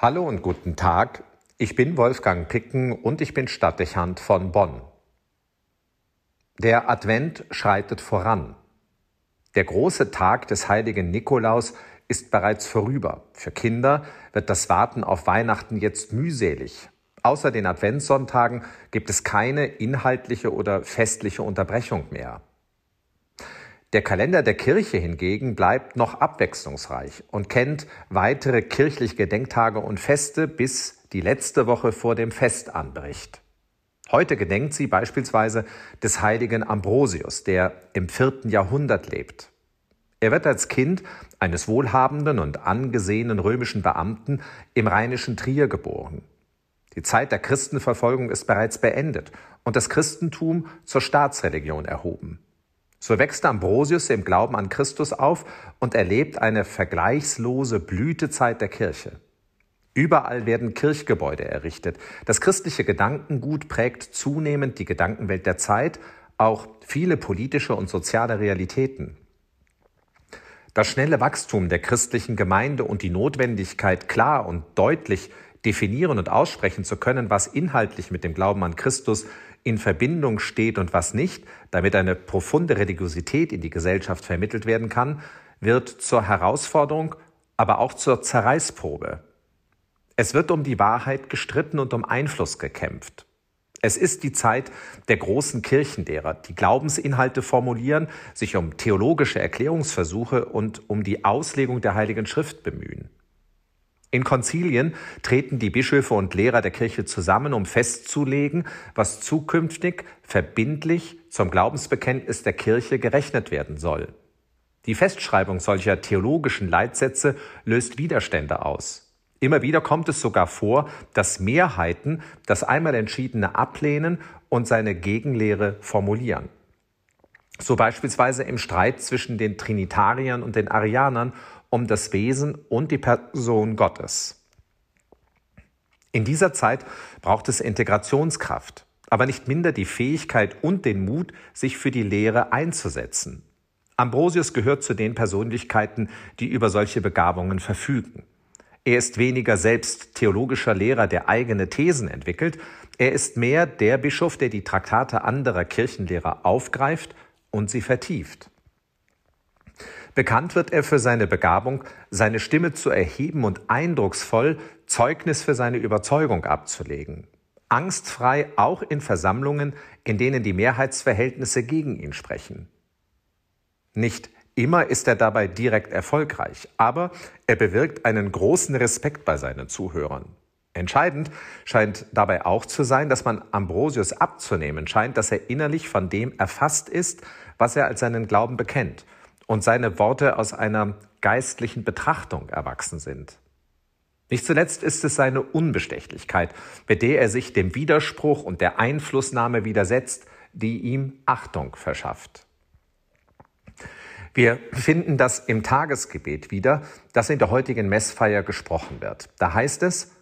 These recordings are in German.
Hallo und guten Tag. Ich bin Wolfgang Picken und ich bin Stadtdechant von Bonn. Der Advent schreitet voran. Der große Tag des heiligen Nikolaus ist bereits vorüber. Für Kinder wird das Warten auf Weihnachten jetzt mühselig. Außer den Adventssonntagen gibt es keine inhaltliche oder festliche Unterbrechung mehr. Der Kalender der Kirche hingegen bleibt noch abwechslungsreich und kennt weitere kirchliche Gedenktage und Feste, bis die letzte Woche vor dem Fest anbricht. Heute gedenkt sie beispielsweise des heiligen Ambrosius, der im vierten Jahrhundert lebt. Er wird als Kind eines wohlhabenden und angesehenen römischen Beamten im rheinischen Trier geboren. Die Zeit der Christenverfolgung ist bereits beendet und das Christentum zur Staatsreligion erhoben. So wächst Ambrosius im Glauben an Christus auf und erlebt eine vergleichslose Blütezeit der Kirche. Überall werden Kirchgebäude errichtet. Das christliche Gedankengut prägt zunehmend die Gedankenwelt der Zeit, auch viele politische und soziale Realitäten. Das schnelle Wachstum der christlichen Gemeinde und die Notwendigkeit, klar und deutlich definieren und aussprechen zu können, was inhaltlich mit dem Glauben an Christus in Verbindung steht und was nicht, damit eine profunde Religiosität in die Gesellschaft vermittelt werden kann, wird zur Herausforderung, aber auch zur Zerreißprobe. Es wird um die Wahrheit gestritten und um Einfluss gekämpft. Es ist die Zeit der großen Kirchenlehrer, die Glaubensinhalte formulieren, sich um theologische Erklärungsversuche und um die Auslegung der Heiligen Schrift bemühen. In Konzilien treten die Bischöfe und Lehrer der Kirche zusammen, um festzulegen, was zukünftig verbindlich zum Glaubensbekenntnis der Kirche gerechnet werden soll. Die Festschreibung solcher theologischen Leitsätze löst Widerstände aus. Immer wieder kommt es sogar vor, dass Mehrheiten das einmal Entschiedene ablehnen und seine Gegenlehre formulieren. So beispielsweise im Streit zwischen den Trinitariern und den Arianern um das Wesen und die Person Gottes. In dieser Zeit braucht es Integrationskraft, aber nicht minder die Fähigkeit und den Mut, sich für die Lehre einzusetzen. Ambrosius gehört zu den Persönlichkeiten, die über solche Begabungen verfügen. Er ist weniger selbst theologischer Lehrer, der eigene Thesen entwickelt, er ist mehr der Bischof, der die Traktate anderer Kirchenlehrer aufgreift und sie vertieft. Bekannt wird er für seine Begabung, seine Stimme zu erheben und eindrucksvoll Zeugnis für seine Überzeugung abzulegen. Angstfrei auch in Versammlungen, in denen die Mehrheitsverhältnisse gegen ihn sprechen. Nicht immer ist er dabei direkt erfolgreich, aber er bewirkt einen großen Respekt bei seinen Zuhörern. Entscheidend scheint dabei auch zu sein, dass man Ambrosius abzunehmen scheint, dass er innerlich von dem erfasst ist, was er als seinen Glauben bekennt und seine Worte aus einer geistlichen Betrachtung erwachsen sind. Nicht zuletzt ist es seine Unbestechlichkeit, mit der er sich dem Widerspruch und der Einflussnahme widersetzt, die ihm Achtung verschafft. Wir finden das im Tagesgebet wieder, das in der heutigen Messfeier gesprochen wird. Da heißt es,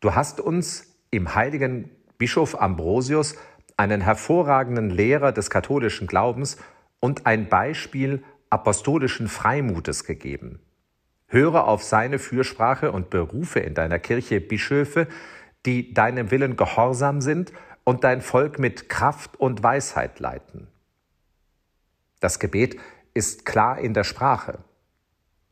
du hast uns im heiligen Bischof Ambrosius einen hervorragenden Lehrer des katholischen Glaubens und ein Beispiel apostolischen Freimutes gegeben. Höre auf seine Fürsprache und berufe in deiner Kirche Bischöfe, die deinem Willen gehorsam sind und dein Volk mit Kraft und Weisheit leiten. Das Gebet ist klar in der Sprache.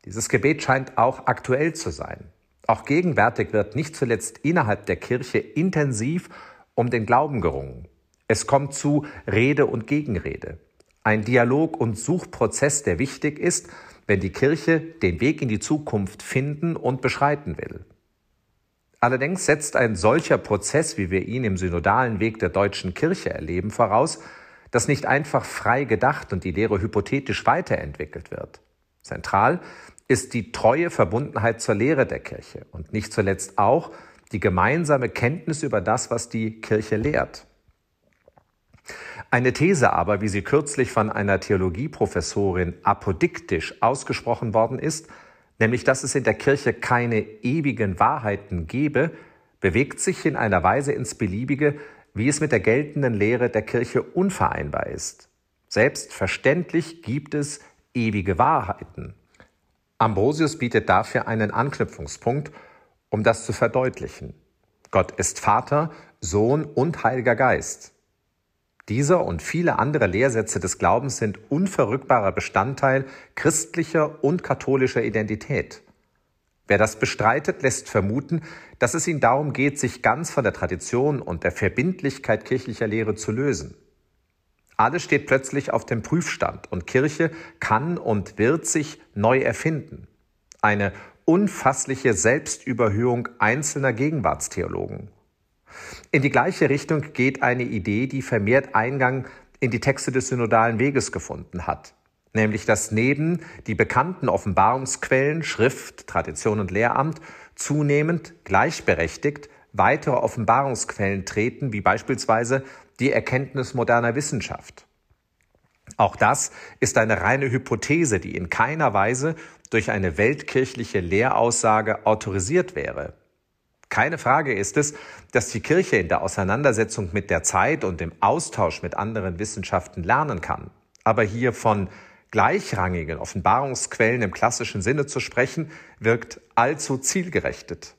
Dieses Gebet scheint auch aktuell zu sein. Auch gegenwärtig wird nicht zuletzt innerhalb der Kirche intensiv um den Glauben gerungen. Es kommt zu Rede und Gegenrede. Ein Dialog- und Suchprozess, der wichtig ist, wenn die Kirche den Weg in die Zukunft finden und beschreiten will. Allerdings setzt ein solcher Prozess, wie wir ihn im synodalen Weg der deutschen Kirche erleben, voraus, dass nicht einfach frei gedacht und die Lehre hypothetisch weiterentwickelt wird. Zentral ist die treue Verbundenheit zur Lehre der Kirche und nicht zuletzt auch die gemeinsame Kenntnis über das, was die Kirche lehrt. Eine These aber, wie sie kürzlich von einer Theologieprofessorin apodiktisch ausgesprochen worden ist, nämlich dass es in der Kirche keine ewigen Wahrheiten gebe, bewegt sich in einer Weise ins Beliebige, wie es mit der geltenden Lehre der Kirche unvereinbar ist. Selbstverständlich gibt es ewige Wahrheiten. Ambrosius bietet dafür einen Anknüpfungspunkt um das zu verdeutlichen. Gott ist Vater, Sohn und Heiliger Geist. Dieser und viele andere Lehrsätze des Glaubens sind unverrückbarer Bestandteil christlicher und katholischer Identität. Wer das bestreitet, lässt vermuten, dass es ihm darum geht, sich ganz von der Tradition und der Verbindlichkeit kirchlicher Lehre zu lösen. Alles steht plötzlich auf dem Prüfstand und Kirche kann und wird sich neu erfinden. Eine unfassliche Selbstüberhöhung einzelner Gegenwartstheologen. In die gleiche Richtung geht eine Idee, die vermehrt Eingang in die Texte des synodalen Weges gefunden hat, nämlich dass neben die bekannten Offenbarungsquellen Schrift, Tradition und Lehramt zunehmend gleichberechtigt weitere Offenbarungsquellen treten, wie beispielsweise die Erkenntnis moderner Wissenschaft. Auch das ist eine reine Hypothese, die in keiner Weise durch eine weltkirchliche Lehraussage autorisiert wäre. Keine Frage ist es, dass die Kirche in der Auseinandersetzung mit der Zeit und im Austausch mit anderen Wissenschaften lernen kann. Aber hier von gleichrangigen Offenbarungsquellen im klassischen Sinne zu sprechen, wirkt allzu zielgerechtet.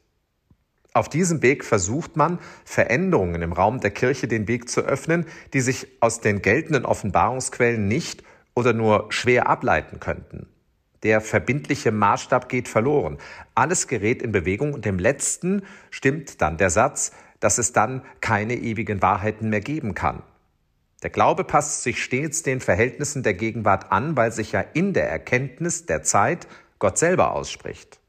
Auf diesem Weg versucht man, Veränderungen im Raum der Kirche den Weg zu öffnen, die sich aus den geltenden Offenbarungsquellen nicht oder nur schwer ableiten könnten. Der verbindliche Maßstab geht verloren. Alles gerät in Bewegung und im letzten stimmt dann der Satz, dass es dann keine ewigen Wahrheiten mehr geben kann. Der Glaube passt sich stets den Verhältnissen der Gegenwart an, weil sich ja in der Erkenntnis der Zeit Gott selber ausspricht.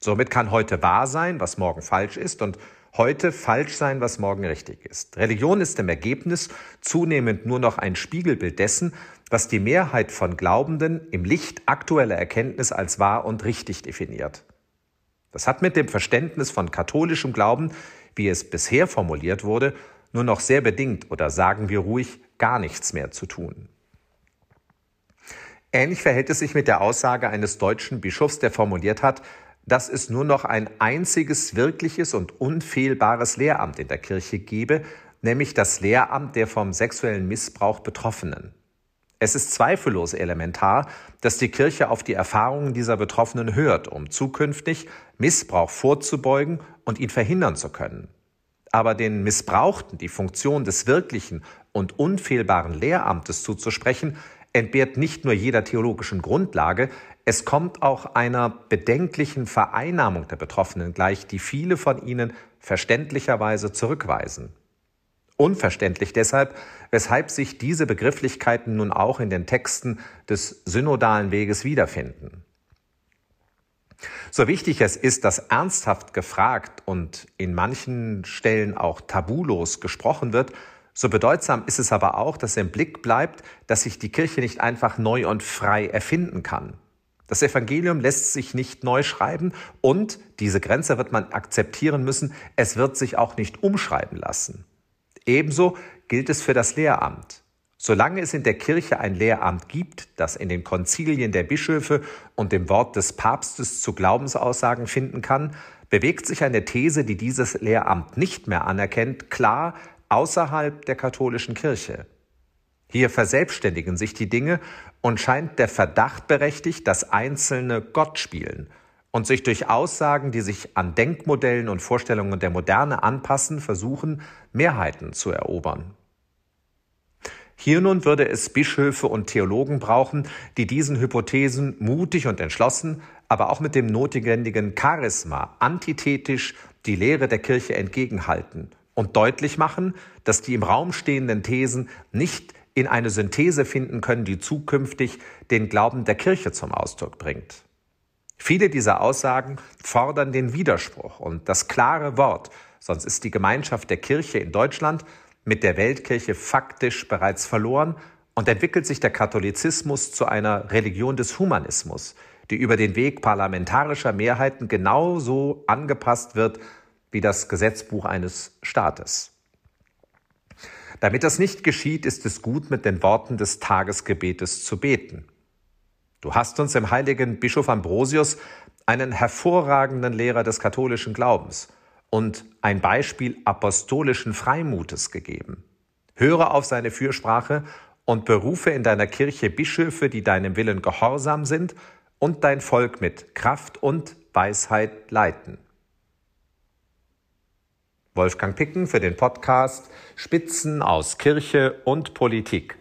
Somit kann heute wahr sein, was morgen falsch ist, und heute falsch sein, was morgen richtig ist. Religion ist im Ergebnis zunehmend nur noch ein Spiegelbild dessen, was die Mehrheit von Glaubenden im Licht aktueller Erkenntnis als wahr und richtig definiert. Das hat mit dem Verständnis von katholischem Glauben, wie es bisher formuliert wurde, nur noch sehr bedingt oder sagen wir ruhig gar nichts mehr zu tun. Ähnlich verhält es sich mit der Aussage eines deutschen Bischofs, der formuliert hat, dass es nur noch ein einziges wirkliches und unfehlbares Lehramt in der Kirche gebe, nämlich das Lehramt der vom sexuellen Missbrauch Betroffenen. Es ist zweifellos elementar, dass die Kirche auf die Erfahrungen dieser Betroffenen hört, um zukünftig Missbrauch vorzubeugen und ihn verhindern zu können. Aber den Missbrauchten die Funktion des wirklichen und unfehlbaren Lehramtes zuzusprechen, entbehrt nicht nur jeder theologischen Grundlage, es kommt auch einer bedenklichen Vereinnahmung der Betroffenen gleich, die viele von ihnen verständlicherweise zurückweisen. Unverständlich deshalb, weshalb sich diese Begrifflichkeiten nun auch in den Texten des synodalen Weges wiederfinden. So wichtig es ist, dass ernsthaft gefragt und in manchen Stellen auch tabulos gesprochen wird, so bedeutsam ist es aber auch, dass im Blick bleibt, dass sich die Kirche nicht einfach neu und frei erfinden kann. Das Evangelium lässt sich nicht neu schreiben und, diese Grenze wird man akzeptieren müssen, es wird sich auch nicht umschreiben lassen. Ebenso gilt es für das Lehramt. Solange es in der Kirche ein Lehramt gibt, das in den Konzilien der Bischöfe und dem Wort des Papstes zu Glaubensaussagen finden kann, bewegt sich eine These, die dieses Lehramt nicht mehr anerkennt, klar außerhalb der katholischen Kirche. Hier verselbstständigen sich die Dinge und scheint der Verdacht berechtigt, dass Einzelne Gott spielen und sich durch Aussagen, die sich an Denkmodellen und Vorstellungen der Moderne anpassen, versuchen, Mehrheiten zu erobern. Hier nun würde es Bischöfe und Theologen brauchen, die diesen Hypothesen mutig und entschlossen, aber auch mit dem notwendigen Charisma antithetisch die Lehre der Kirche entgegenhalten und deutlich machen, dass die im Raum stehenden Thesen nicht in eine Synthese finden können, die zukünftig den Glauben der Kirche zum Ausdruck bringt. Viele dieser Aussagen fordern den Widerspruch und das klare Wort, sonst ist die Gemeinschaft der Kirche in Deutschland mit der Weltkirche faktisch bereits verloren und entwickelt sich der Katholizismus zu einer Religion des Humanismus, die über den Weg parlamentarischer Mehrheiten genauso angepasst wird wie das Gesetzbuch eines Staates. Damit das nicht geschieht, ist es gut, mit den Worten des Tagesgebetes zu beten. Du hast uns im heiligen Bischof Ambrosius einen hervorragenden Lehrer des katholischen Glaubens und ein Beispiel apostolischen Freimutes gegeben. Höre auf seine Fürsprache und berufe in deiner Kirche Bischöfe, die deinem Willen gehorsam sind und dein Volk mit Kraft und Weisheit leiten. Wolfgang Picken für den Podcast Spitzen aus Kirche und Politik.